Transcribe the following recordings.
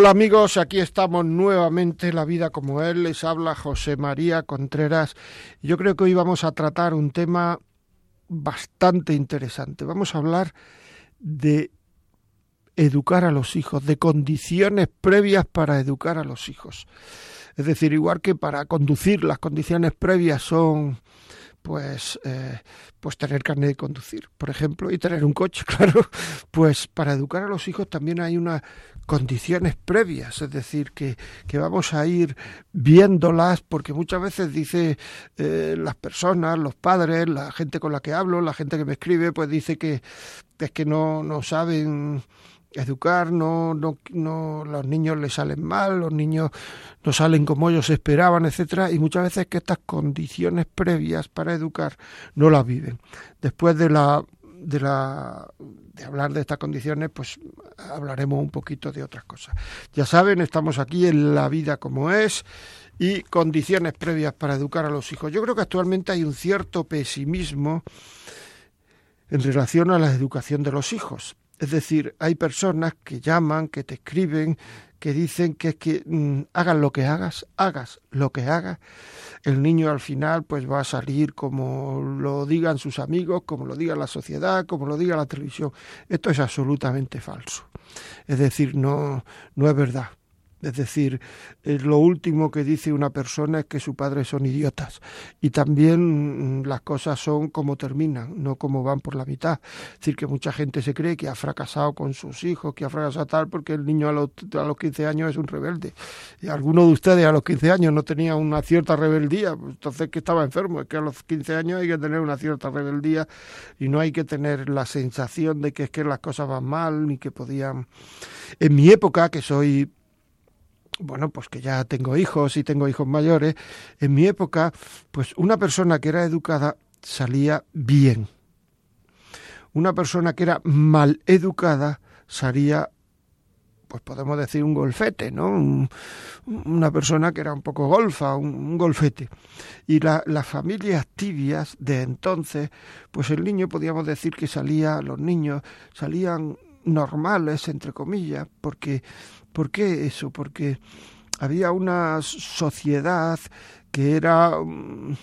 Hola amigos, aquí estamos nuevamente, La vida como él, les habla José María Contreras. Yo creo que hoy vamos a tratar un tema bastante interesante. Vamos a hablar de educar a los hijos, de condiciones previas para educar a los hijos. Es decir, igual que para conducir las condiciones previas son pues, eh, pues tener carne de conducir, por ejemplo, y tener un coche, claro, pues para educar a los hijos también hay unas condiciones previas, es decir, que, que vamos a ir viéndolas, porque muchas veces dice eh, las personas, los padres, la gente con la que hablo, la gente que me escribe, pues dice que es que no, no saben educar, no, no, no, los niños les salen mal, los niños no salen como ellos esperaban, etcétera, y muchas veces que estas condiciones previas para educar no las viven. Después de la de la de hablar de estas condiciones, pues hablaremos un poquito de otras cosas. Ya saben, estamos aquí en la vida como es y condiciones previas para educar a los hijos. Yo creo que actualmente hay un cierto pesimismo en relación a la educación de los hijos. Es decir, hay personas que llaman, que te escriben, que dicen que que mm, hagas lo que hagas, hagas lo que hagas, el niño al final pues va a salir como lo digan sus amigos, como lo diga la sociedad, como lo diga la televisión. Esto es absolutamente falso. Es decir, no, no es verdad. Es decir, eh, lo último que dice una persona es que sus padres son idiotas. Y también mm, las cosas son como terminan, no como van por la mitad. Es decir, que mucha gente se cree que ha fracasado con sus hijos, que ha fracasado tal porque el niño a los, a los 15 años es un rebelde. Y alguno de ustedes a los 15 años no tenía una cierta rebeldía, pues entonces que estaba enfermo. Es que a los 15 años hay que tener una cierta rebeldía y no hay que tener la sensación de que es que las cosas van mal ni que podían... En mi época, que soy bueno, pues que ya tengo hijos y tengo hijos mayores, en mi época, pues una persona que era educada salía bien. Una persona que era mal educada salía, pues podemos decir un golfete, ¿no? una persona que era un poco golfa, un, golfete. Y las familias tibias de entonces, pues el niño podíamos decir que salía, los niños salían normales, entre comillas, porque ¿Por qué eso? Porque había una sociedad que era mm,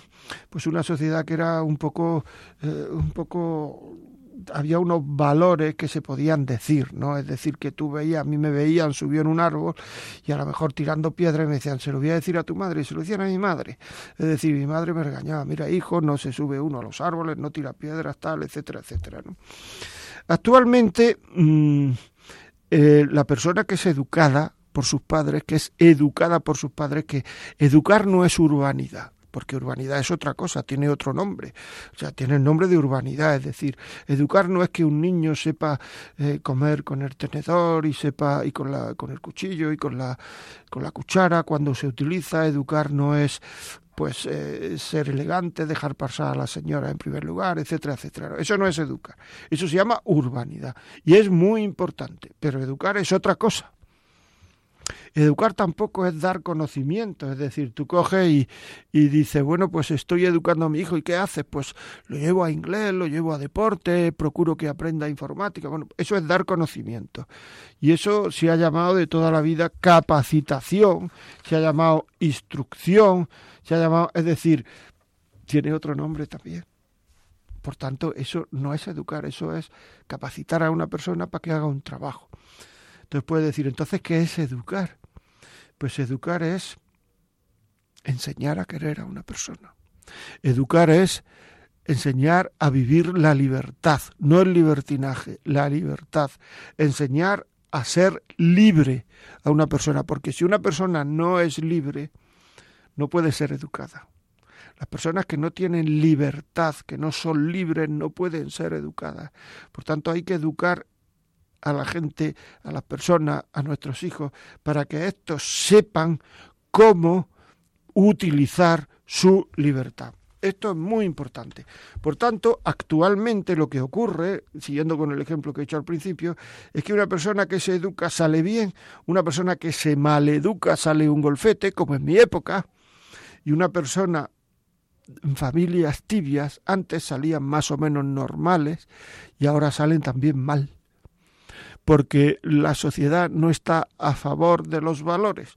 pues una sociedad que era un poco eh, un poco había unos valores que se podían decir, ¿no? Es decir, que tú veías, a mí me veían, subió en un árbol y a lo mejor tirando piedras me decían, se lo voy a decir a tu madre, y se lo decían a mi madre. Es decir, mi madre me regañaba, mira, hijo, no se sube uno a los árboles, no tira piedras, tal, etcétera, etcétera, ¿no? Actualmente, mm, eh, la persona que es educada por sus padres, que es educada por sus padres, que educar no es urbanidad porque urbanidad es otra cosa, tiene otro nombre, o sea, tiene el nombre de urbanidad, es decir, educar no es que un niño sepa eh, comer con el tenedor y sepa y con la con el cuchillo y con la con la cuchara cuando se utiliza, educar no es pues eh, ser elegante, dejar pasar a la señora en primer lugar, etcétera, etcétera. Eso no es educar. Eso se llama urbanidad. Y es muy importante. Pero educar es otra cosa. Educar tampoco es dar conocimiento, es decir, tú coges y, y dices, bueno, pues estoy educando a mi hijo y ¿qué haces? Pues lo llevo a inglés, lo llevo a deporte, procuro que aprenda informática. Bueno, eso es dar conocimiento. Y eso se ha llamado de toda la vida capacitación, se ha llamado instrucción, se ha llamado, es decir, tiene otro nombre también. Por tanto, eso no es educar, eso es capacitar a una persona para que haga un trabajo. Entonces puede decir, entonces, ¿qué es educar? Pues educar es enseñar a querer a una persona. Educar es enseñar a vivir la libertad, no el libertinaje, la libertad. Enseñar a ser libre a una persona, porque si una persona no es libre, no puede ser educada. Las personas que no tienen libertad, que no son libres, no pueden ser educadas. Por tanto, hay que educar a la gente, a las personas, a nuestros hijos, para que estos sepan cómo utilizar su libertad. Esto es muy importante. Por tanto, actualmente lo que ocurre, siguiendo con el ejemplo que he hecho al principio, es que una persona que se educa sale bien, una persona que se maleduca sale un golfete, como en mi época, y una persona en familias tibias antes salían más o menos normales y ahora salen también mal porque la sociedad no está a favor de los valores.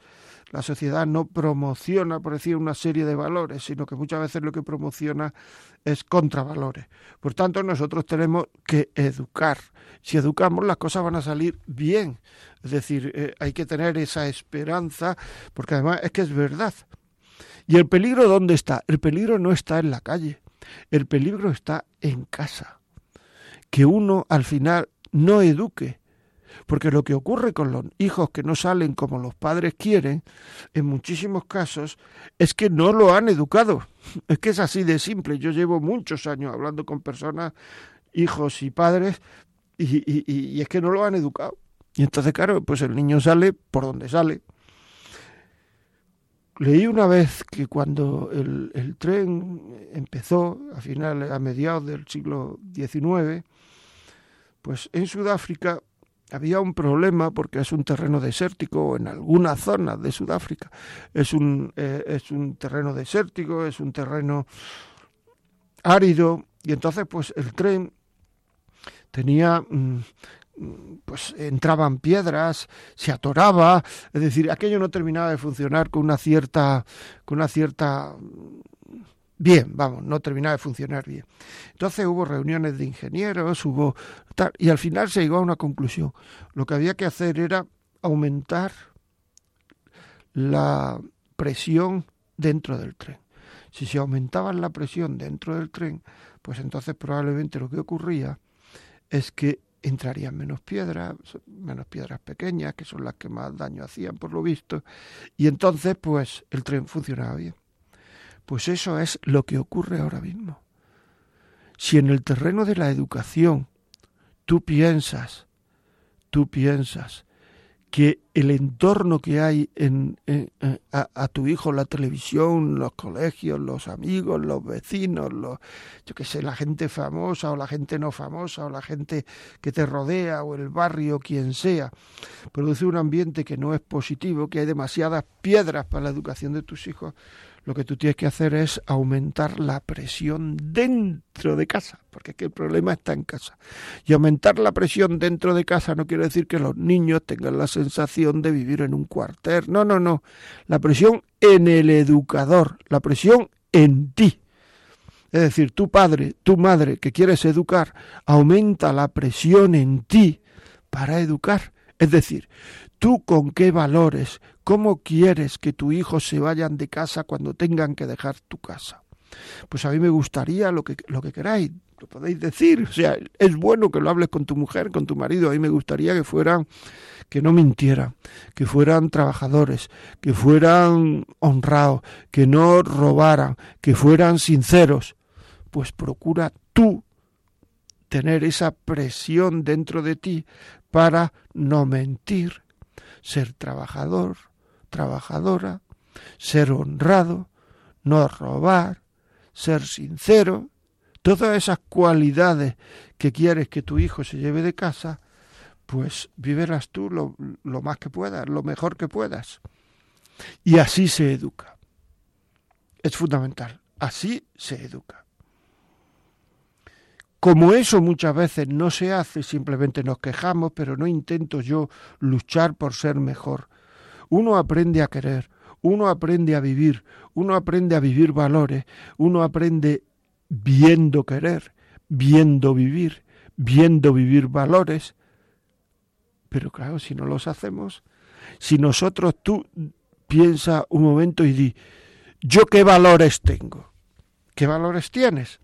La sociedad no promociona, por decir, una serie de valores, sino que muchas veces lo que promociona es contravalores. Por tanto, nosotros tenemos que educar. Si educamos, las cosas van a salir bien. Es decir, eh, hay que tener esa esperanza, porque además es que es verdad. ¿Y el peligro dónde está? El peligro no está en la calle, el peligro está en casa. Que uno al final no eduque, porque lo que ocurre con los hijos que no salen como los padres quieren, en muchísimos casos, es que no lo han educado. Es que es así de simple. Yo llevo muchos años hablando con personas, hijos y padres, y, es que no lo han educado. Y entonces, claro, pues el niño sale por donde sale. Leí una vez que cuando el, tren empezó, a finales, a mediados del siglo XIX, pues en Sudáfrica había un problema porque es un terreno desértico en alguna zona de Sudáfrica. Es un, eh, es un terreno desértico, es un terreno árido y entonces pues el tren tenía mm, pues entraban piedras, se atoraba, es decir, aquello no terminaba de funcionar con una cierta con una cierta bien, vamos, no terminaba de funcionar bien. Entonces hubo reuniones de ingenieros, hubo tal, y al final se llegó a una conclusión. Lo que había que hacer era aumentar la presión dentro del tren. Si se aumentaba la presión dentro del tren, pues entonces probablemente lo que ocurría es que entrarían menos piedras, menos piedras pequeñas, que son las que más daño hacían por lo visto, y entonces pues el tren funcionaba bien. Pues eso es lo que ocurre ahora mismo. Si en el terreno de la educación tú piensas, tú piensas que el entorno que hay en, a, tu hijo, la televisión, los colegios, los amigos, los vecinos, los, yo qué sé, la gente famosa o la gente no famosa o la gente que te rodea o el barrio, quien sea, produce un ambiente que no es positivo, que hay demasiadas piedras para la educación de tus hijos, lo que tú tienes que hacer es aumentar la presión dentro de casa, porque es que el problema está en casa. Y aumentar la presión dentro de casa no quiere decir que los niños tengan la sensación de vivir en un cuartel. No, no, no. La presión en el educador, la presión en ti. Es decir, tu padre, tu madre que quieres educar, aumenta la presión en ti para educar. Es decir, tú con qué valores, cómo quieres que tu hijo se vayan de casa cuando tengan que dejar tu casa. Pues a mí me gustaría lo que, lo que queráis, lo podéis decir. O sea, es bueno que lo hables con tu mujer, con tu marido. A mí me gustaría que fueran, que no mintieran, que fueran trabajadores, que fueran honrados, que no robaran, que fueran sinceros. Pues procura tú tener esa presión dentro de ti para no mentir, ser trabajador, trabajadora, ser honrado, no robar, ser sincero, todas esas cualidades que quieres que tu hijo se lleve de casa, pues vívelas tú lo, lo más que puedas, lo mejor que puedas. Y así se educa. Es fundamental. Así se educa. Como eso muchas veces no se hace, simplemente nos quejamos, pero no intento yo luchar por ser mejor. Uno aprende a querer, uno aprende a vivir, uno aprende a vivir valores, uno aprende viendo querer, viendo vivir, viendo vivir valores. Pero claro, si no los hacemos, si nosotros tú piensa un momento y di, ¿yo qué valores tengo? ¿Qué valores tienes?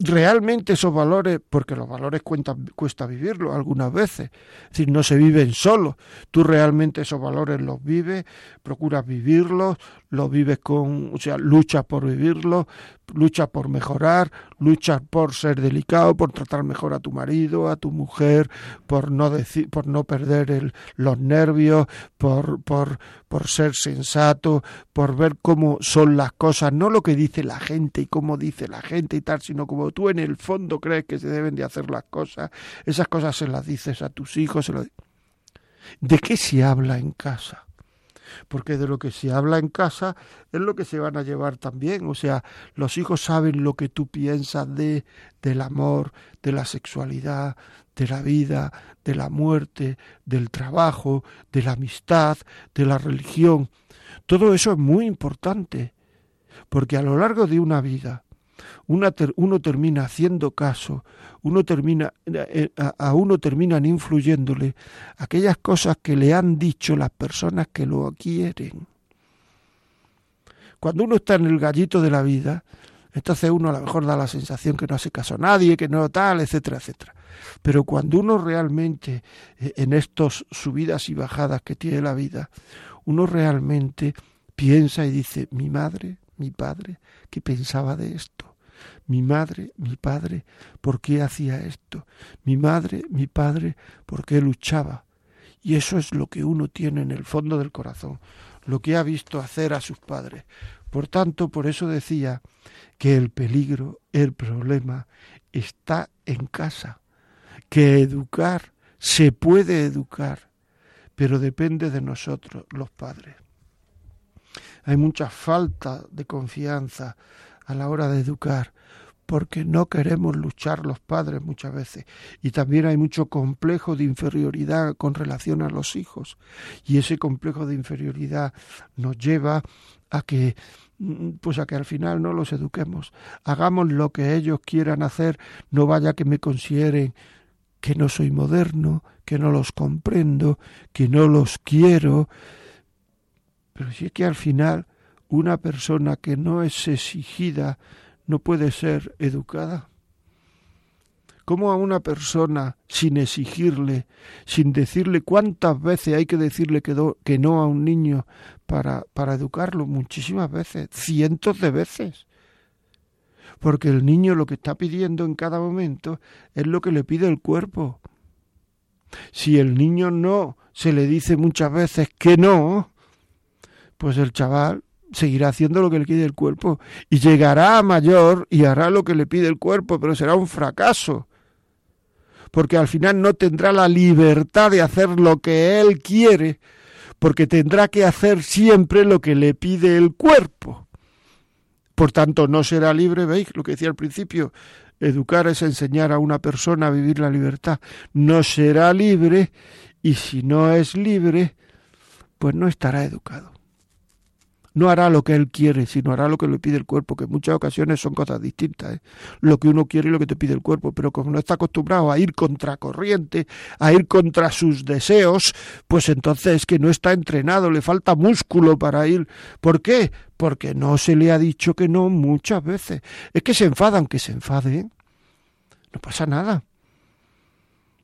Realmente esos valores, porque los valores cuesta vivirlos algunas veces, es decir, no se viven solos, tú realmente esos valores los vives, procuras vivirlos, los vives con, o sea, luchas por vivirlos, luchas por mejorar, luchas por ser delicado, por tratar mejor a tu marido, a tu mujer, por no decir, por no perder los nervios, por, por, por ser sensato, por ver cómo son las cosas, no lo que dice la gente y cómo dice la gente y tal, sino como tú en el fondo crees que se deben de hacer las cosas, esas cosas se las dices a tus hijos, ¿de qué se habla en casa? Porque de lo que se habla en casa es lo que se van a llevar también. O sea, los hijos saben lo que tú piensas de del amor, de la sexualidad, de la vida, de la muerte, del trabajo, de la amistad, de la religión. Todo eso es muy importante, porque a lo largo de una vida uno termina haciendo caso, uno termina, eh, a uno terminan influyéndole aquellas cosas que le han dicho las personas que lo quieren. Cuando uno está en el gallito de la vida, entonces uno a lo mejor da la sensación que no hace caso a nadie, que no tal, etcétera, etcétera. Pero cuando uno realmente, eh, en estas subidas y bajadas que tiene la vida, uno realmente piensa y dice, mi madre, mi padre, ¿qué pensaba de esto? Mi madre, mi padre, ¿por qué hacía esto? Mi madre, mi padre, ¿por qué luchaba? Y eso es lo que uno tiene en el fondo del corazón, lo que ha visto hacer a sus padres. Por tanto, por eso decía que el peligro, el problema, está en casa, que educar, se puede educar, pero depende de nosotros, los padres. Hay mucha falta de confianza a la hora de educar, porque no queremos luchar los padres muchas veces. Y también hay mucho complejo de inferioridad con relación a los hijos. Y ese complejo de inferioridad nos lleva a que mm, pues a que al final no los eduquemos. Hagamos lo que ellos quieran hacer, no vaya que me consideren que no soy moderno, que no los comprendo, que no los quiero. Pero si es que al final una persona que no es exigida no puede ser educada? ¿Cómo a una persona, sin exigirle, sin decirle cuántas veces hay que decirle que, que no a un niño para, para educarlo? Muchísimas veces, cientos de veces. Porque el niño lo que está pidiendo en cada momento es lo que le pide el cuerpo. Si el niño no se le dice muchas veces que no, pues el chaval seguirá haciendo lo que le pide el cuerpo y llegará a mayor y hará lo que le pide el cuerpo, pero será un fracaso. Porque al final no tendrá la libertad de hacer lo que él quiere, porque tendrá que hacer siempre lo que le pide el cuerpo. Por tanto, no será libre, veis lo que decía al principio, educar es enseñar a una persona a vivir la libertad. No será libre y si no es libre, pues no estará educado no hará lo que él quiere, sino hará lo que le pide el cuerpo, que en muchas ocasiones son cosas distintas. ¿eh? Lo que uno quiere y lo que te pide el cuerpo, pero como no está acostumbrado a ir contra corriente, a ir contra sus deseos, pues entonces es que no está entrenado, le falta músculo para ir. ¿Por qué? Porque no se le ha dicho que no muchas veces. Es que se enfada, aunque se enfade, ¿eh? no pasa nada.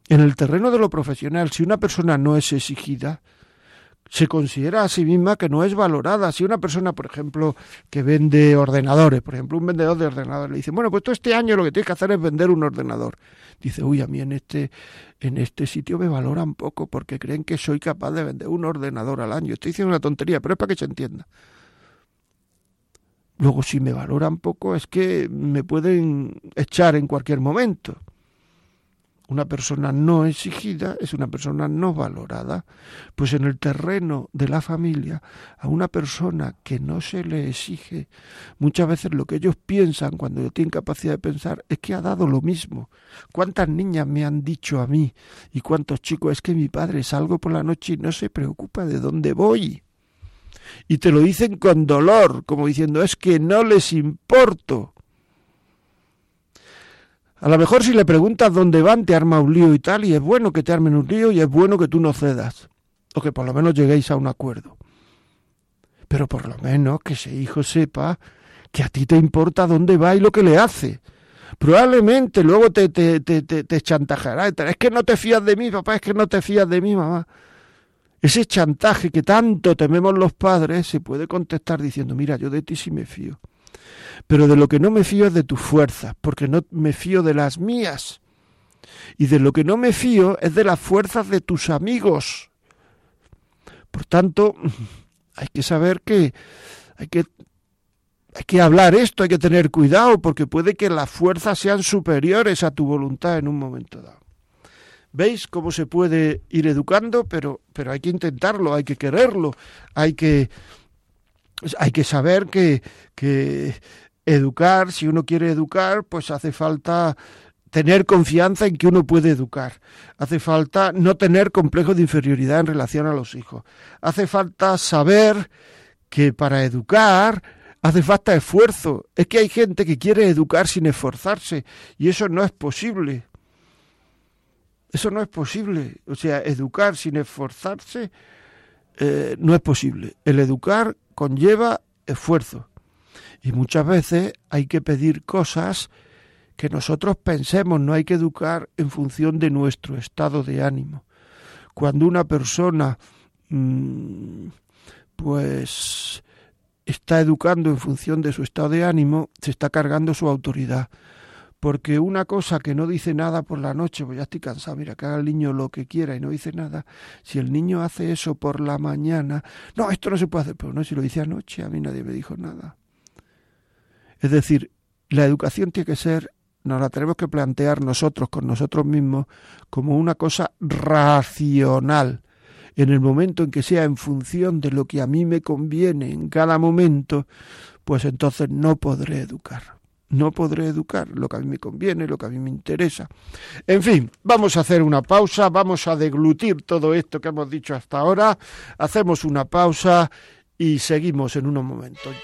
En el terreno de lo profesional, si una persona no es exigida, se considera a sí misma que no es valorada. Si una persona, por ejemplo, que vende ordenadores, por ejemplo, un vendedor de ordenadores, le dice, bueno, pues todo este año lo que tienes que hacer es vender un ordenador. Dice, uy, a mí en este, en este sitio me valoran poco porque creen que soy capaz de vender un ordenador al año. Estoy diciendo una tontería, pero es para que se entienda. Luego, si me valoran poco, es que me pueden echar en cualquier momento. Una persona no exigida es una persona no valorada. Pues en el terreno de la familia, a una persona que no se le exige, muchas veces lo que ellos piensan cuando tienen capacidad de pensar es que ha dado lo mismo. ¿Cuántas niñas me han dicho a mí y cuántos chicos es que mi padre salgo por la noche y no se preocupa de dónde voy? Y te lo dicen con dolor, como diciendo es que no les importo. A lo mejor si le preguntas dónde van, te arma un lío y tal, y es bueno que te armen un lío y es bueno que tú no cedas, o que por lo menos lleguéis a un acuerdo. Pero por lo menos que ese hijo sepa que a ti te importa dónde va y lo que le hace. Probablemente luego te, te, te, te, chantajeará. Es que no te fías de mí, papá, es que no te fías de mí, mamá. Ese chantaje que tanto tememos los padres se puede contestar diciendo, mira, yo de ti sí me fío. Pero de lo que no me fío es de tus fuerzas, porque no me fío de las mías. Y de lo que no me fío es de las fuerzas de tus amigos. Por tanto, hay que saber que hay que hay que hablar esto, hay que tener cuidado, porque puede que las fuerzas sean superiores a tu voluntad en un momento dado. ¿Veis cómo se puede ir educando? Pero, pero hay que intentarlo, hay que quererlo, hay que, hay que saber que, que educar, si uno quiere educar, pues hace falta tener confianza en que uno puede educar. Hace falta no tener complejo de inferioridad en relación a los hijos. Hace falta saber que para educar hace falta esfuerzo. Es que hay gente que quiere educar sin esforzarse y eso no es posible. Eso no es posible. O sea, educar sin esforzarse eh, no es posible. El educar conlleva esfuerzo. Y muchas veces hay que pedir cosas que nosotros pensemos, no hay que educar en función de nuestro estado de ánimo. Cuando una persona mm, pues está educando en función de su estado de ánimo, se está cargando su autoridad. Porque una cosa que no dice nada por la noche, pues ya estoy cansado, mira, que haga el niño lo que quiera y no dice nada. Si el niño hace eso por la mañana, no, esto no se puede hacer, pero no, si lo dice anoche, a mí nadie me dijo nada. Es decir, la educación tiene que ser nos la tenemos que plantear nosotros con nosotros mismos como una cosa racional. En el momento en que sea en función de lo que a mí me conviene en cada momento, pues entonces no podré educar. No podré educar lo que a mí me conviene, lo que a mí me interesa. En fin, vamos a hacer una pausa, vamos a deglutir todo esto que hemos dicho hasta ahora. Hacemos una pausa y seguimos en unos momentos.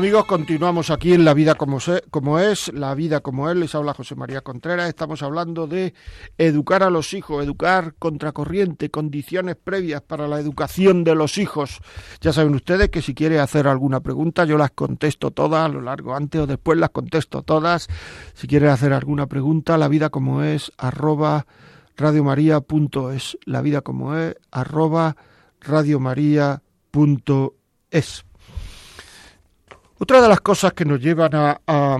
Amigos, continuamos aquí en La Vida como, es, La Vida como es, les habla José María Contreras, estamos hablando de educar a los hijos, educar contracorriente, condiciones previas para la educación de los hijos. Ya saben ustedes que si quiere hacer alguna pregunta yo las contesto todas, a lo largo, antes o después las contesto todas. Si quiere hacer alguna pregunta, La Vida como es, arroba radiomaria.es, La Vida como es, arroba radiomaria.es. Otra de las cosas que nos llevan a,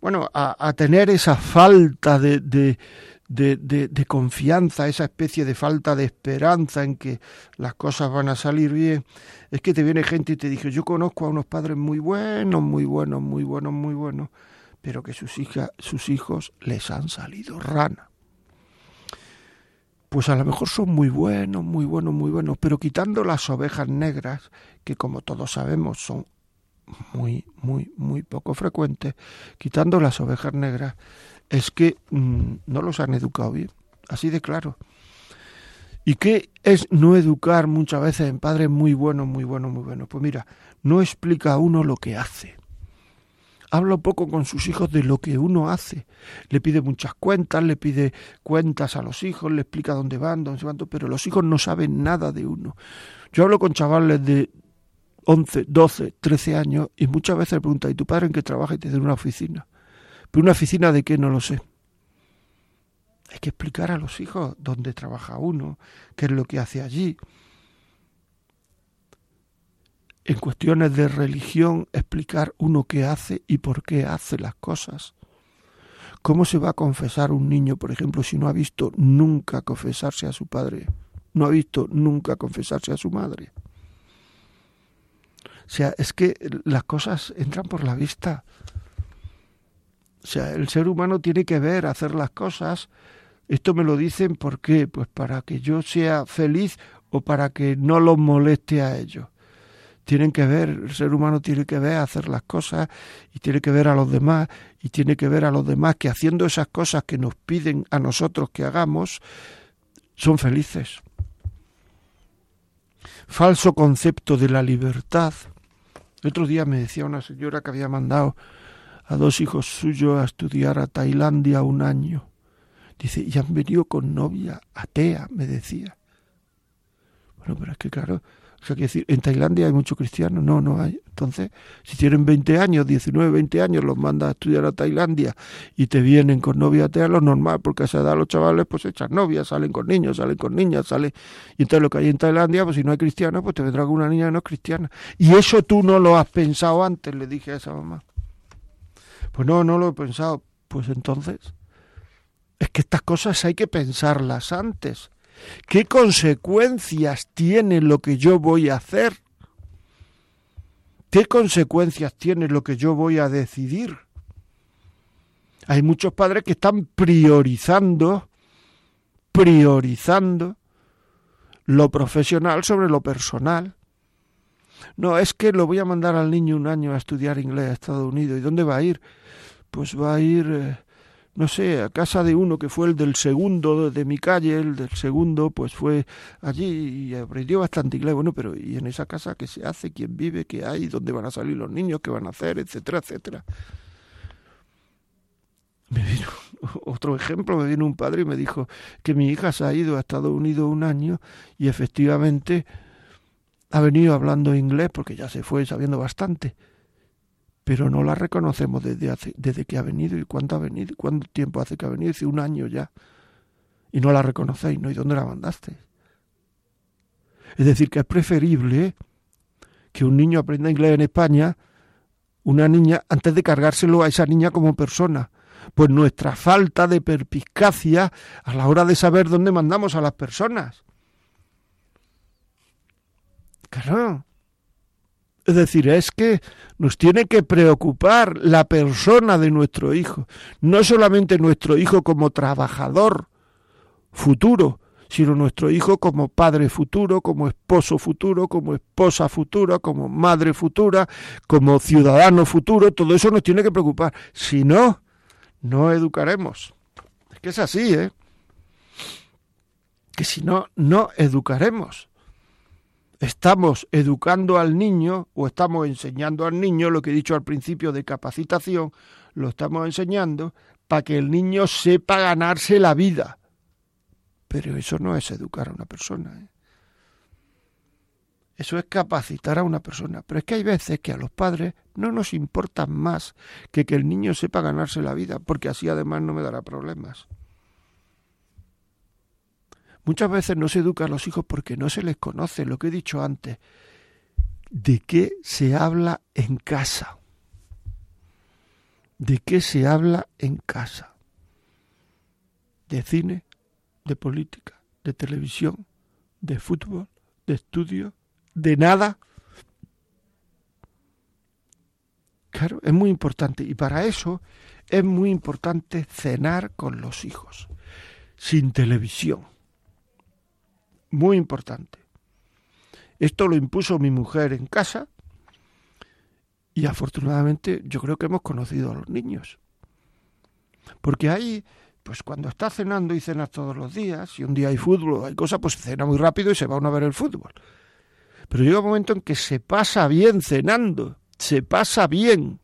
bueno, a, tener esa falta de, de, de, confianza, esa especie de falta de esperanza en que las cosas van a salir bien, es que te viene gente y te dice, yo conozco a unos padres muy buenos, muy buenos, muy buenos, muy buenos, pero que sus, hijas, sus hijos les han salido rana. Pues a lo mejor son muy buenos, muy buenos, muy buenos, pero quitando las ovejas negras, que como todos sabemos son muy, muy, muy poco frecuentes, quitando las ovejas negras, es que mm, no los han educado bien, así de claro. ¿Y qué es no educar muchas veces en padres muy buenos, muy buenos, muy buenos? Pues mira, no explica a uno lo que hace. Habla poco con sus hijos de lo que uno hace. Le pide muchas cuentas, le pide cuentas a los hijos, le explica dónde van, dónde se van, pero los hijos no saben nada de uno. Yo hablo con chavales de 11, 12, 13 años y muchas veces pregunta, ¿y tu padre en qué trabaja? Y te una oficina. ¿Pero una oficina de qué? No lo sé. Hay que explicar a los hijos dónde trabaja uno, qué es lo que hace allí. En cuestiones de religión, explicar uno qué hace y por qué hace las cosas. ¿Cómo se va a confesar un niño, por ejemplo, si no ha visto nunca confesarse a su padre? No ha visto nunca confesarse a su madre. O sea, es que las cosas entran por la vista. O sea, el ser humano tiene que ver, hacer las cosas. Esto me lo dicen ¿por qué? Pues para que yo sea feliz o para que no los moleste a ellos. Tienen que ver, el ser humano tiene que ver hacer las cosas y tiene que ver a los demás y tiene que ver a los demás que haciendo esas cosas que nos piden a nosotros que hagamos, son felices. Falso concepto de la libertad el otro día me decía una señora que había mandado a dos hijos suyos a estudiar a Tailandia un año. Dice, y han venido con novia atea, me decía. Bueno, pero es que claro, que decir, en Tailandia hay muchos cristianos, no, no hay. Entonces, si tienen 20 años, 19, 20 años, los mandas a estudiar a Tailandia y te vienen con novia atea, lo normal, porque a esa edad los chavales pues echan novias, salen con niños, salen con niñas, salen... Y entonces lo que hay en Tailandia, pues si no hay cristianos, pues te vendrá con una niña que no es cristiana. Y eso tú no lo has pensado antes, le dije a esa mamá. Pues no, no lo he pensado. Pues entonces, es que estas cosas hay que pensarlas antes. ¿Qué consecuencias tiene lo que yo voy a hacer? ¿Qué consecuencias tiene lo que yo voy a decidir? Hay muchos padres que están priorizando, priorizando lo profesional sobre lo personal. No, es que lo voy a mandar al niño un año a estudiar inglés a Estados Unidos. ¿Y dónde va a ir? Pues va a ir eh, no sé, a casa de uno que fue el del segundo de mi calle, el del segundo, pues fue allí y aprendió bastante inglés. Bueno, pero ¿y en esa casa qué se hace? ¿Quién vive? ¿Qué hay? ¿Dónde van a salir los niños? ¿Qué van a hacer? Etcétera, etcétera. Me vino otro ejemplo, me vino un padre y me dijo que mi hija se ha ido a Estados Unidos un año y efectivamente ha venido hablando inglés porque ya se fue sabiendo bastante pero no la reconocemos desde, hace, desde que ha venido y cuánto ha venido, cuánto tiempo hace que ha venido, hace un año ya, y no la reconocéis, ¿no? ¿Y dónde la mandaste? Es decir, que es preferible que un niño aprenda inglés en España, una niña, antes de cargárselo a esa niña como persona. Pues nuestra falta de perspicacia a la hora de saber dónde mandamos a las personas. Claro, es decir, es que nos tiene que preocupar la persona de nuestro hijo, no solamente nuestro hijo como trabajador futuro, sino nuestro hijo como padre futuro, como esposo futuro, como esposa futura, como madre futura, como ciudadano futuro, todo eso nos tiene que preocupar. Si no, no educaremos. Es que es así, ¿eh? Que si no, no educaremos. Estamos educando al niño o estamos enseñando al niño lo que he dicho al principio de capacitación, lo estamos enseñando para que el niño sepa ganarse la vida. Pero eso no es educar a una persona. ¿eh? Eso es capacitar a una persona. Pero es que hay veces que a los padres no nos importa más que que el niño sepa ganarse la vida, porque así además no me dará problemas. Muchas veces no se educa a los hijos porque no se les conoce, lo que he dicho antes, de qué se habla en casa. ¿De qué se habla en casa? De cine, de política, de televisión, de fútbol, de estudio, de nada. Claro, es muy importante. Y para eso es muy importante cenar con los hijos, sin televisión muy importante. Esto lo impuso mi mujer en casa y afortunadamente yo creo que hemos conocido a los niños. Porque ahí, pues cuando está cenando y cenas todos los días, y un día hay fútbol hay cosas, pues cena muy rápido y se va uno a ver el fútbol. Pero llega un momento en que se pasa bien cenando, se pasa bien.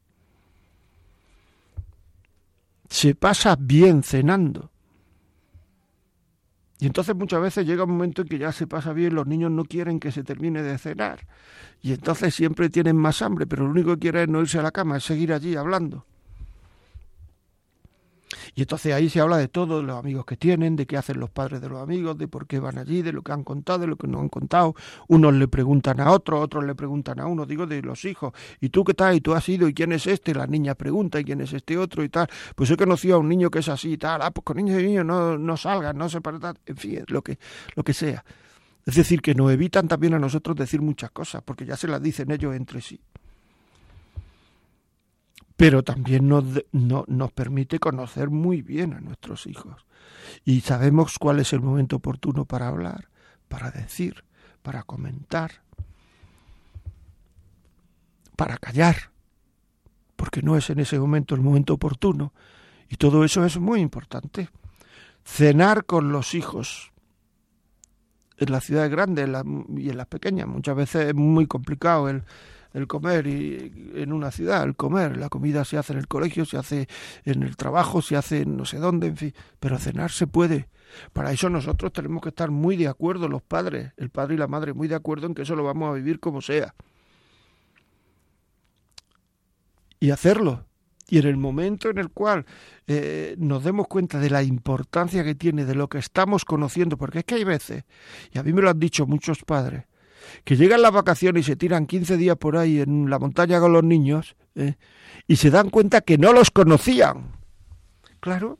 Se pasa bien cenando. Y entonces muchas veces llega un momento en que ya se pasa bien, los niños no quieren que se termine de cenar. Y entonces siempre tienen más hambre, pero lo único que quieren es no irse a la cama, es seguir allí hablando. Y entonces ahí se habla de todo, de los amigos que tienen, de qué hacen los padres de los amigos, de por qué van allí, de lo que han contado, de lo que no han contado. Unos le preguntan a otros, otros le preguntan a uno, digo, de los hijos. ¿Y tú qué tal? ¿Y tú has ido? ¿Y quién es este? La niña pregunta, ¿y quién es este otro? Y tal. Pues he conocido a un niño que es así y tal. Ah, pues con niños y niños no, no salgan, no se en fin, lo que, lo que sea. Es decir, que nos evitan también a nosotros decir muchas cosas, porque ya se las dicen ellos entre sí pero también nos, nos permite conocer muy bien a nuestros hijos. Y sabemos cuál es el momento oportuno para hablar, para decir, para comentar, para callar, porque no es en ese momento el momento oportuno. Y todo eso es muy importante. Cenar con los hijos en las ciudades grandes y en las pequeñas. Muchas veces es muy complicado el, el comer y en una ciudad, el comer, la comida se hace en el colegio, se hace en el trabajo, se hace en no sé dónde, en fin, pero cenar se puede. Para eso nosotros tenemos que estar muy de acuerdo, los padres, el padre y la madre, muy de acuerdo en que eso lo vamos a vivir como sea. Y hacerlo. Y en el momento en el cual eh, nos demos cuenta de la importancia que tiene, de lo que estamos conociendo, porque es que hay veces, y a mí me lo han dicho muchos padres, que llegan las vacaciones y se tiran 15 días por ahí en la montaña con los niños ¿eh? y se dan cuenta que no los conocían. Claro,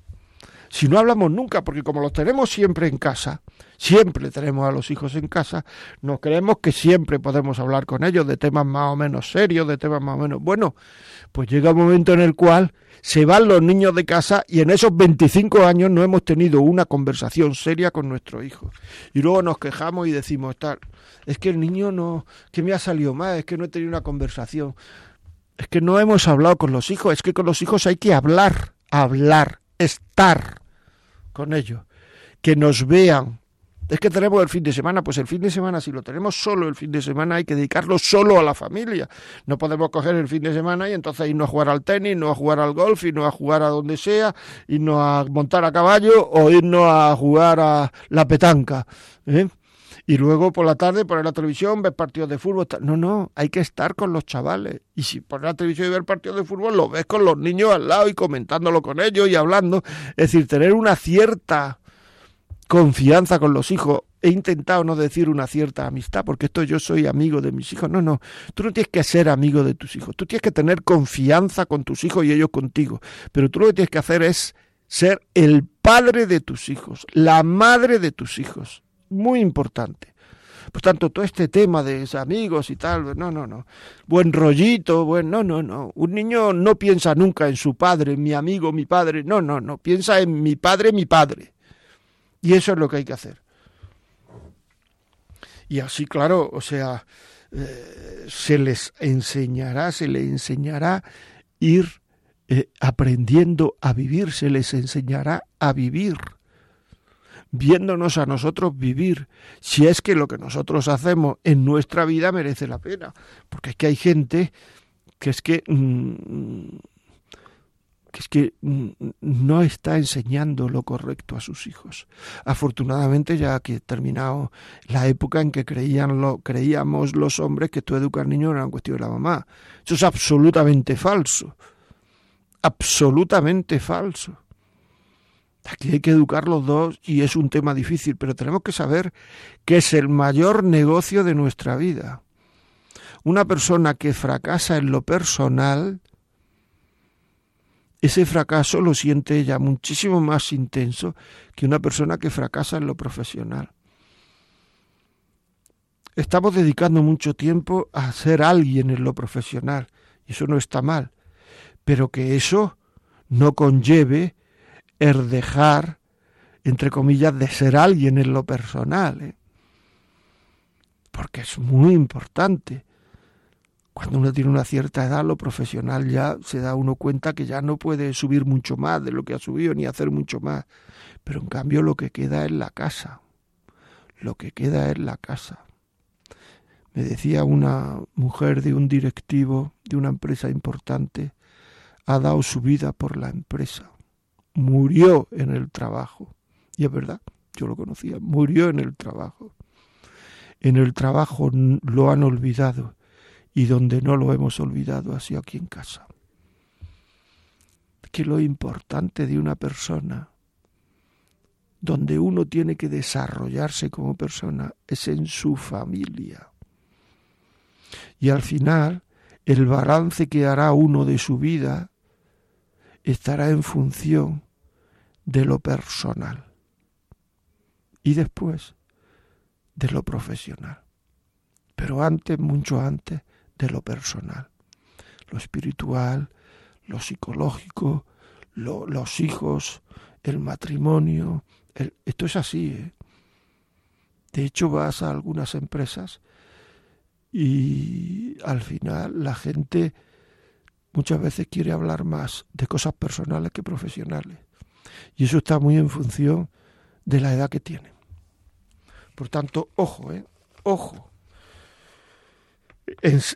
si no hablamos nunca, porque como los tenemos siempre en casa, siempre tenemos a los hijos en casa, nos creemos que siempre podemos hablar con ellos de temas más o menos serios, de temas más o menos... Bueno, pues llega un momento en el cual se van los niños de casa y en esos 25 años no hemos tenido una conversación seria con nuestro hijo. Y luego nos quejamos y decimos, tal, es que el niño no, que me ha salido mal, es que no he tenido una conversación. Es que no hemos hablado con los hijos, es que con los hijos hay que hablar, hablar, estar con ellos, que nos vean, es que tenemos el fin de semana, pues el fin de semana, si lo tenemos solo el fin de semana, hay que dedicarlo solo a la familia. No podemos coger el fin de semana y entonces irnos a jugar al tenis, no a jugar al golf, irnos a jugar a donde sea, irnos a montar a caballo o irnos a jugar a la petanca. ¿eh? Y luego por la tarde poner la televisión, ver partidos de fútbol. No, no, hay que estar con los chavales. Y si pones la televisión y ver partidos de fútbol, lo ves con los niños al lado y comentándolo con ellos y hablando. Es decir, tener una cierta confianza con los hijos. He intentado no decir una cierta amistad, porque esto yo soy amigo de mis hijos. No, no, tú no tienes que ser amigo de tus hijos. Tú tienes que tener confianza con tus hijos y ellos contigo. Pero tú lo que tienes que hacer es ser el padre de tus hijos, la madre de tus hijos. Muy importante. Por tanto, todo este tema de amigos y tal, no, no, no. Buen rollito, buen, no, no, no. Un niño no piensa nunca en su padre, mi amigo, mi padre. No, no, no. Piensa en mi padre, mi padre. Y eso es lo que hay que hacer. Y así, claro, o sea, eh, se les enseñará, se les enseñará ir eh, aprendiendo a vivir, se les enseñará a vivir. Viéndonos a nosotros vivir, si es que lo que nosotros hacemos en nuestra vida merece la pena. Porque es que hay gente que es que, mm, que es que mm, no está enseñando lo correcto a sus hijos. Afortunadamente ya que he terminado la época en que creían lo, creíamos los hombres que tú educar niños era una cuestión de la mamá. Eso es absolutamente falso. Absolutamente falso. Aquí hay que educar los dos y es un tema difícil, pero tenemos que saber que es el mayor negocio de nuestra vida. Una persona que fracasa en lo personal, ese fracaso lo siente ella muchísimo más intenso que una persona que fracasa en lo profesional. Estamos dedicando mucho tiempo a ser alguien en lo profesional, y eso no está mal, pero que eso no conlleve el dejar, entre comillas, de ser alguien en lo personal. ¿eh? Porque es muy importante. Cuando uno tiene una cierta edad, lo profesional ya se da uno cuenta que ya no puede subir mucho más de lo que ha subido ni hacer mucho más. Pero en cambio lo que queda es la casa. Lo que queda es la casa. Me decía una mujer de un directivo de una empresa importante, ha dado su vida por la empresa murió en el trabajo. Y es verdad, yo lo conocía, murió en el trabajo. En el trabajo lo han olvidado y donde no lo hemos olvidado ha sido aquí en casa. Que lo importante de una persona, donde uno tiene que desarrollarse como persona, es en su familia. Y al final, el balance que hará uno de su vida estará en función de lo personal y después de lo profesional. Pero antes, mucho antes, de lo personal. Lo espiritual, lo psicológico, los hijos, el matrimonio. esto es así. ¿eh? De hecho, vas a algunas empresas y al final la gente muchas veces quiere hablar más de cosas personales que profesionales. Y eso está muy en función de la edad que tienen. Por tanto, ojo, ¿eh? ojo.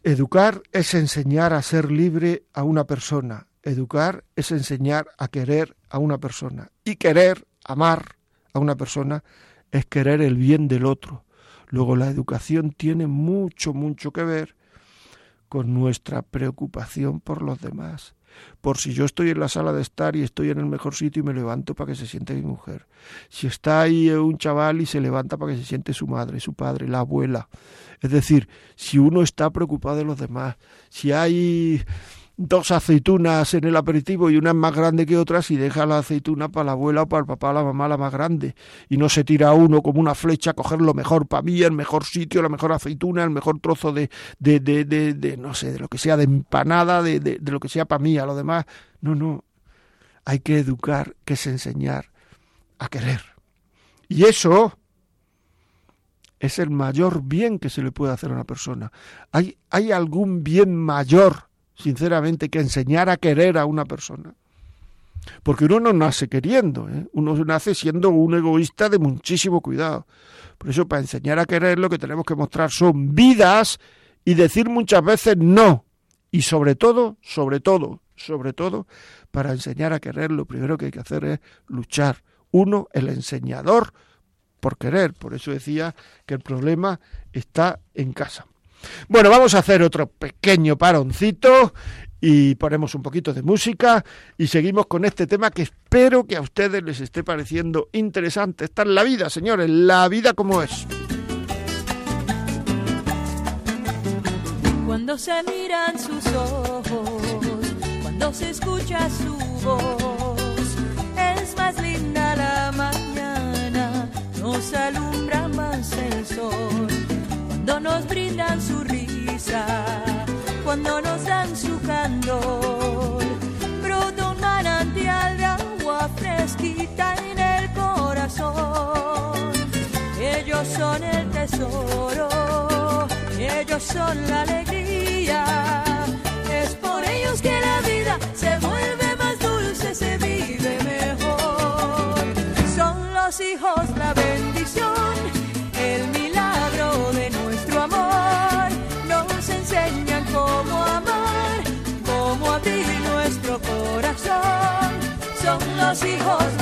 educar es enseñar a ser libre a una persona. Educar es enseñar a querer a una persona. Y querer, amar a una persona, es querer el bien del otro. Luego la educación tiene mucho, mucho que ver con nuestra preocupación por los demás. Por si yo estoy en la sala de estar y estoy en el mejor sitio y me levanto para que se siente mi mujer. Si está ahí un chaval y se levanta para que se siente su madre, su padre, la abuela. Es decir, si uno está preocupado de los demás, si hay dos aceitunas en el aperitivo y una es más grande que otras y deja la aceituna para la abuela o para el papá o la mamá la más grande y no se tira uno como una flecha a coger lo mejor para mí, el mejor sitio, la mejor aceituna, el mejor trozo de, de, de, de, no sé, de lo que sea, de empanada, de, de, de lo que sea para mí, a lo demás. No, no, hay que educar, que es enseñar a querer. Y eso es el mayor bien que se le puede hacer a una persona. ¿Hay, hay algún bien mayor sinceramente, que enseñar a querer a una persona. Porque uno no nace queriendo, ¿eh? uno nace siendo un egoísta de muchísimo cuidado. Por eso, para enseñar a querer, lo que tenemos que mostrar son vidas y decir muchas veces no. Y sobre todo, sobre todo, sobre todo, para enseñar a querer, lo primero que hay que hacer es luchar. Uno, el enseñador, por querer. Por eso decía que el problema está en casa. Bueno, vamos a hacer otro pequeño paroncito y ponemos un poquito de música y seguimos con este tema que espero que a ustedes les esté pareciendo interesante. Está en la vida, señores, la vida como es. Cuando se miran sus ojos, cuando se escucha su voz, es más linda la mañana, nos alumbra más el sol cuando nos brindan su risa, cuando nos dan su candor. Brota un manantial de agua fresquita en el corazón. Ellos son el tesoro, ellos son la alegría. Es por ellos que la vida hijos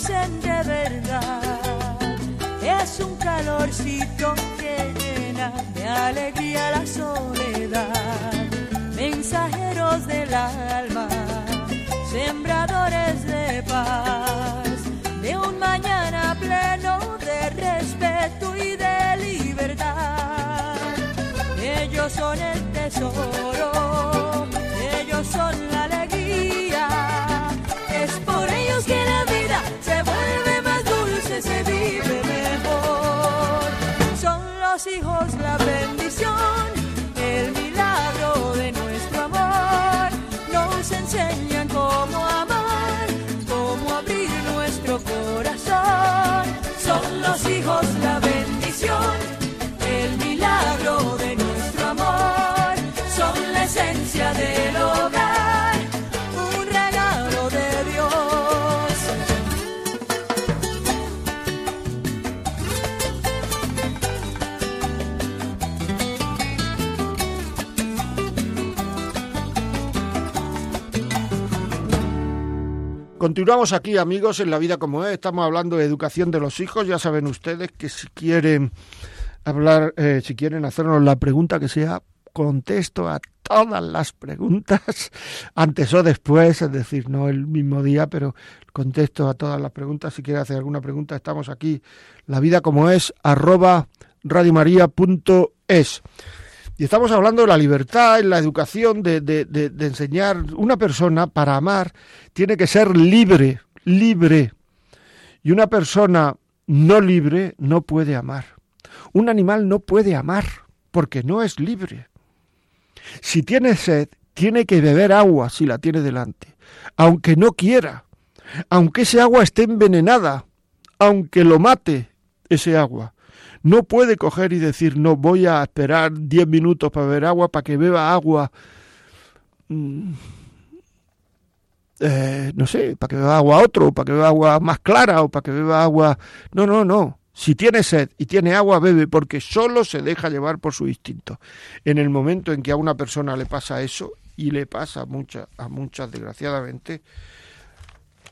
inocente verdad, es un calorcito que llena de alegría la soledad. Mensajeros del alma, sembradores de paz de un mañana pleno de respeto y de libertad. Ellos son el tesoro, ellos son Los hijos la bendición, el milagro de nuestro amor. Nos enseñan cómo amar, cómo abrir nuestro corazón. Son los hijos la bendición, el milagro de nuestro amor. Son la esencia del hogar, Continuamos aquí, amigos, en la vida como es. Estamos hablando de educación de los hijos. Ya saben ustedes que si quieren hablar, eh, si quieren hacernos la pregunta que sea, contesto a todas las preguntas, antes o después, es decir, no el mismo día, pero contesto a todas las preguntas. Si quiere hacer alguna pregunta, estamos aquí, la vida como es, arroba radiomaria.es. Y estamos hablando de la libertad, en la educación, de, de, de, de, enseñar. Una persona para amar tiene que ser libre, libre. Y una persona no libre no puede amar. Un animal no puede amar porque no es libre. Si tiene sed, tiene que beber agua si la tiene delante, aunque no quiera, aunque ese agua esté envenenada, aunque lo mate ese agua. No puede coger y decir, no, voy a esperar diez minutos para beber agua, para que beba agua, mm, eh, no sé, para que beba agua otro, para que beba agua más clara o para que beba agua... No, no, no. Si tiene sed y tiene agua, bebe, porque solo se deja llevar por su instinto. En el momento en que a una persona le pasa eso, y le pasa a muchas, a muchas desgraciadamente,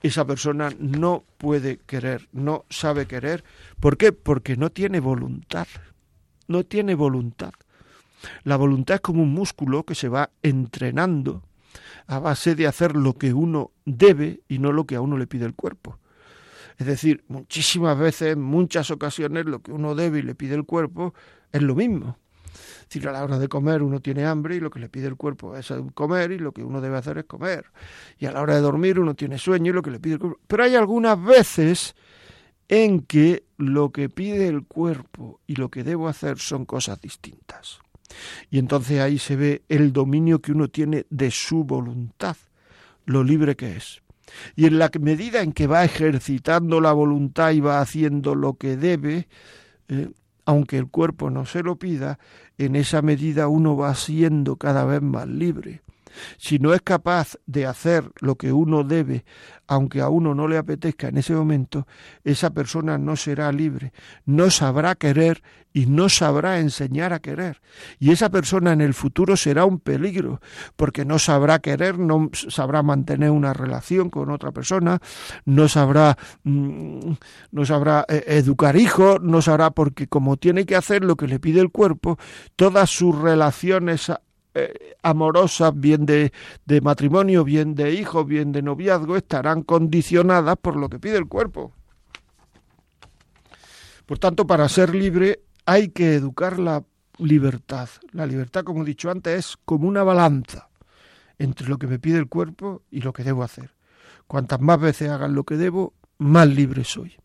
esa persona no puede querer, no sabe querer. ¿Por qué? Porque no tiene voluntad. No tiene voluntad. La voluntad es como un músculo que se va entrenando a base de hacer lo que uno debe y no lo que a uno le pide el cuerpo. Es decir, muchísimas veces, en muchas ocasiones, lo que uno debe y le pide el cuerpo es lo mismo. Decir, a la hora de comer uno tiene hambre y lo que le pide el cuerpo es comer y lo que uno debe hacer es comer. Y a la hora de dormir uno tiene sueño y lo que le pide el cuerpo. Pero hay algunas veces en que lo que pide el cuerpo y lo que debo hacer son cosas distintas. Y entonces ahí se ve el dominio que uno tiene de su voluntad, lo libre que es. Y en la medida en que va ejercitando la voluntad y va haciendo lo que debe, eh, aunque el cuerpo no se lo pida, en esa medida uno va siendo cada vez más libre. Si no es capaz de hacer lo que uno debe, aunque a uno no le apetezca en ese momento, esa persona no será libre, no sabrá querer y no sabrá enseñar a querer. Y esa persona en el futuro será un peligro, porque no sabrá querer, no sabrá mantener una relación con otra persona, no sabrá, mm, no sabrá eh, educar hijos, no sabrá porque como tiene que hacer lo que le pide el cuerpo, todas sus relaciones eh, amorosas, bien de, de matrimonio, bien de hijo, bien de noviazgo, estarán condicionadas por lo que pide el cuerpo. Por tanto, para ser libre hay que educar la libertad. La libertad, como he dicho antes, es como una balanza entre lo que me pide el cuerpo y lo que debo hacer. Cuantas más veces hagan lo que debo, más libre soy.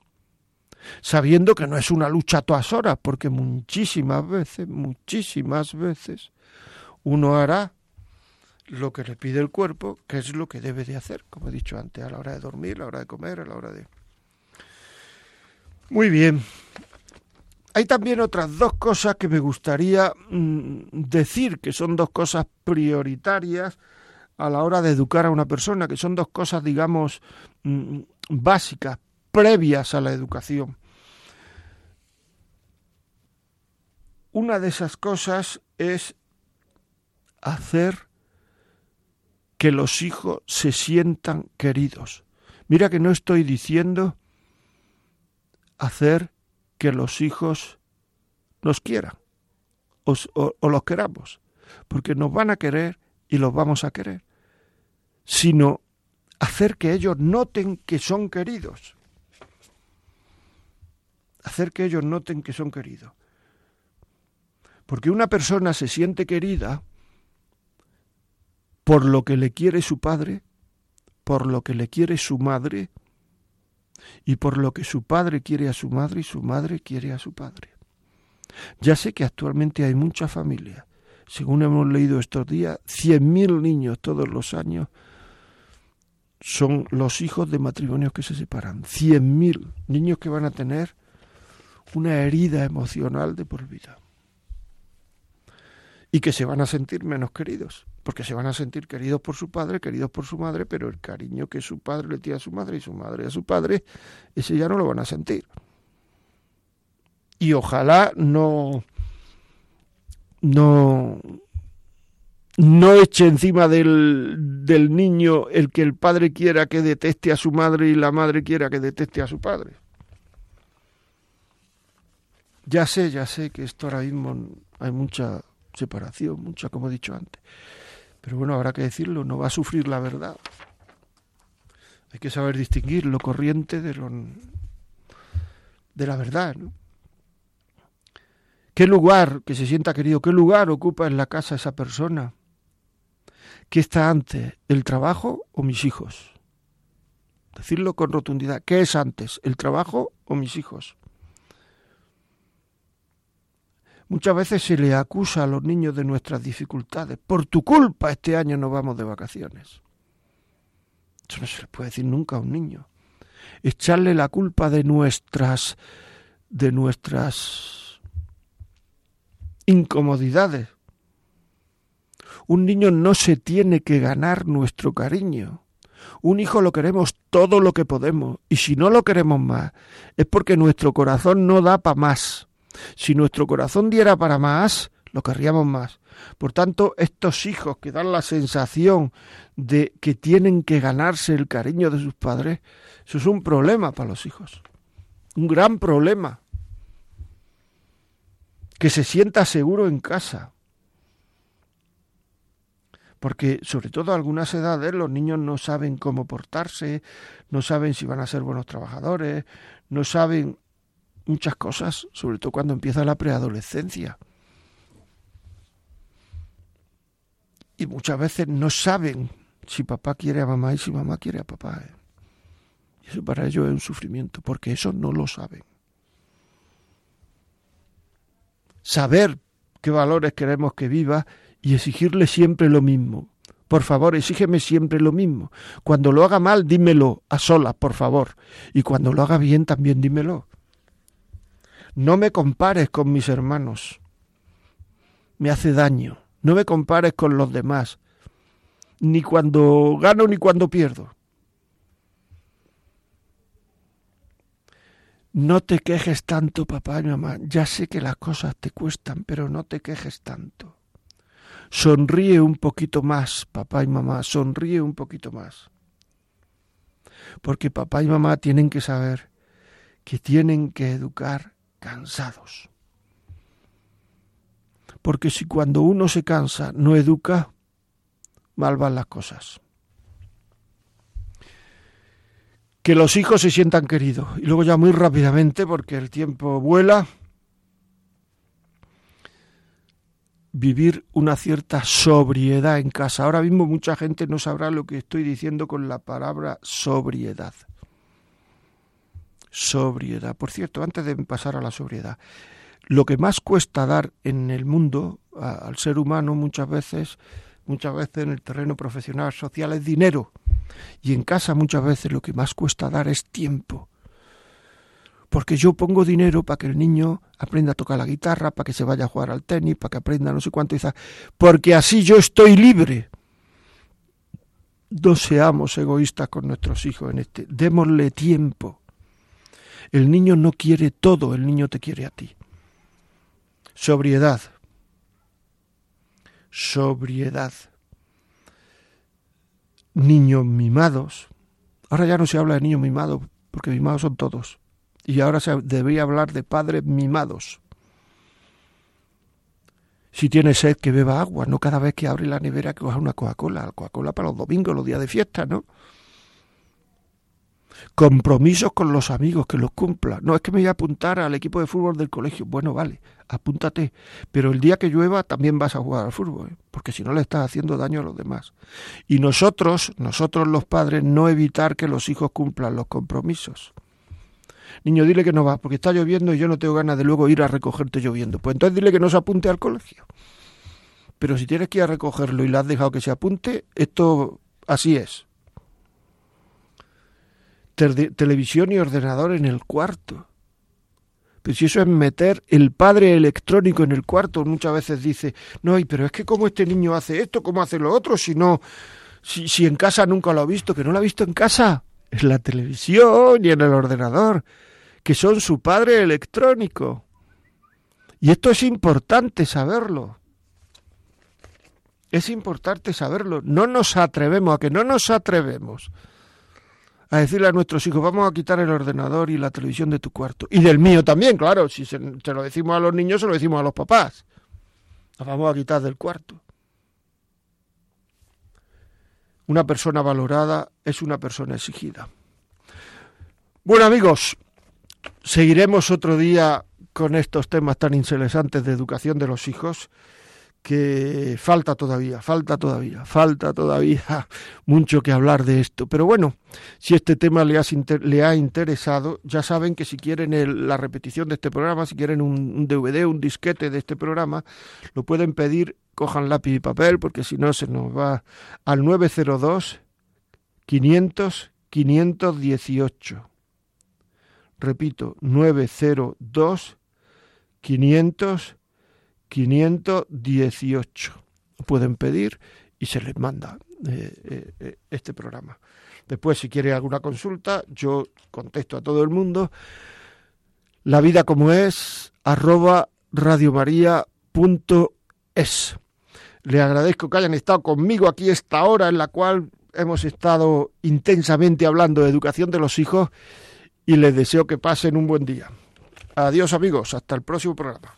Sabiendo que no es una lucha a todas horas, porque muchísimas veces, muchísimas veces, uno hará lo que le pide el cuerpo, que es lo que debe de hacer, como he dicho antes, a la hora de dormir, a la hora de comer, a la hora de... Muy bien. Hay también otras dos cosas que me gustaría mm, decir, que son dos cosas prioritarias a la hora de educar a una persona, que son dos cosas, digamos, mm, básicas, previas a la educación. Una de esas cosas es hacer que los hijos se sientan queridos. Mira que no estoy diciendo hacer que los hijos nos quieran o, o, los queramos, porque nos van a querer y los vamos a querer, sino hacer que ellos noten que son queridos. Hacer que ellos noten que son queridos. Porque una persona se siente querida por lo que le quiere su padre, por lo que le quiere su madre, y por lo que su padre quiere a su madre y su madre quiere a su padre. Ya sé que actualmente hay muchas familias. Según hemos leído estos días, cien mil niños todos los años son los hijos de matrimonios que se separan. Cien mil niños que van a tener una herida emocional de por vida. Y que se van a sentir menos queridos porque se van a sentir queridos por su padre, queridos por su madre, pero el cariño que su padre le tiene a su madre y su madre a su padre, ese ya no lo van a sentir. Y ojalá no no no eche encima del, del niño el que el padre quiera que deteste a su madre y la madre quiera que deteste a su padre. Ya sé, ya sé que esto ahora mismo hay mucha separación, mucha, como he dicho antes. Pero bueno, habrá que decirlo, no va a sufrir la verdad. Hay que saber distinguir lo corriente de lo de la verdad. ¿Qué lugar, que se sienta querido, qué lugar ocupa en la casa esa persona? ¿Qué está antes, el trabajo o mis hijos? Decirlo con rotundidad. ¿Qué es antes, el trabajo o mis hijos? Muchas veces se le acusa a los niños de nuestras dificultades. Por tu culpa este año no vamos de vacaciones. Eso no se le puede decir nunca a un niño. Echarle la culpa de nuestras de nuestras incomodidades. Un niño no se tiene que ganar nuestro cariño. Un hijo lo queremos todo lo que podemos y si no lo queremos más es porque nuestro corazón no da para más. Si nuestro corazón diera para más, lo querríamos más. Por tanto, estos hijos que dan la sensación de que tienen que ganarse el cariño de sus padres, eso es un problema para los hijos. Un gran problema. Que se sienta seguro en casa. Porque sobre todo a algunas edades los niños no saben cómo portarse, no saben si van a ser buenos trabajadores, no saben muchas cosas, sobre todo cuando empieza la preadolescencia. Y muchas veces no saben si papá quiere a mamá y si mamá quiere a papá. ¿eh? Y eso para ellos es un sufrimiento, porque eso no lo saben. Saber qué valores queremos que viva y exigirle siempre lo mismo. Por favor, exígeme siempre lo mismo. Cuando lo haga mal, dímelo a solas, por favor. Y cuando lo haga bien, también dímelo. No me compares con mis hermanos. Me hace daño. No me compares con los demás. ni cuando gano ni cuando pierdo. No te quejes tanto, papá y mamá. Ya sé que las cosas te cuestan, pero no te quejes tanto. Sonríe un poquito más, papá y mamá, sonríe un poquito más. Porque papá y mamá tienen que saber que tienen que educar cansados. Porque si cuando uno se cansa no educa, mal van las cosas. Que los hijos se sientan queridos. Y luego ya muy rápidamente, porque el tiempo vuela, vivir una cierta sobriedad en casa. Ahora mismo mucha gente no sabrá lo que estoy diciendo con la palabra sobriedad. Sobriedad. Por cierto, antes de pasar a la sobriedad, lo que más cuesta dar en el mundo al ser humano muchas veces muchas veces en el terreno profesional, social, es dinero. Y en casa muchas veces lo que más cuesta dar es tiempo. Porque yo pongo dinero para que el niño aprenda a tocar la guitarra, para que se vaya a jugar al tenis, para que aprenda no sé cuánto. Porque así yo estoy libre. No seamos egoístas con nuestros hijos en este. Démosle tiempo. El niño no quiere todo, el niño te quiere a ti. Sobriedad sobriedad. Niños mimados. Ahora ya no se habla de niños mimados, porque mimados son todos. Y ahora se debería hablar de padres mimados. Si tiene sed, que beba agua, no cada vez que abre la nevera que coja una Coca-Cola. Coca-Cola para los domingos, los días de fiesta, ¿no? Compromisos con los amigos, que los cumpla. No es que me voy a apuntar al equipo de fútbol del colegio. Bueno, vale, apúntate. Pero el día que llueva también vas a jugar al fútbol, ¿eh? porque si no le estás haciendo daño a los demás. Y nosotros, nosotros los padres, no evitar que los hijos cumplan los compromisos. Niño, dile que no va, porque está lloviendo y yo no tengo ganas de luego ir a recogerte lloviendo. Pues entonces dile que no se apunte al colegio. Pero si tienes que ir a recogerlo y le has dejado que se apunte, esto así es televisión y ordenador en el cuarto. Pero si eso es meter el padre electrónico en el cuarto, muchas veces dice, no, pero es que como este niño hace esto, cómo hace lo otro, si no, si, si en casa nunca lo ha visto, que no lo ha visto en casa, en la televisión y en el ordenador, que son su padre electrónico. Y esto es importante saberlo. Es importante saberlo. No nos atrevemos, a que no nos atrevemos a decirle a nuestros hijos, vamos a quitar el ordenador y la televisión de tu cuarto. Y del mío también, claro, si se, lo decimos a los niños, se lo decimos a los papás. Nos vamos a quitar del cuarto. Una persona valorada es una persona exigida. Bueno amigos, seguiremos otro día con estos temas tan interesantes de educación de los hijos que falta todavía, falta todavía, falta todavía mucho que hablar de esto. Pero bueno, si este tema le, le ha interesado, ya saben que si quieren la repetición de este programa, si quieren un, un, DVD, un disquete de este programa, lo pueden pedir, cojan lápiz y papel, porque si no se nos va al 902 500 518. Repito, 902 500 518. Pueden pedir y se les manda eh, eh, eh, este programa. Después, si quiere alguna consulta, yo contesto a todo el mundo. La vida como es, arroba radiomaria.es. Le agradezco que hayan estado conmigo aquí esta hora en la cual hemos estado intensamente hablando de educación de los hijos y les deseo que pasen un buen día. Adiós amigos, hasta el próximo programa.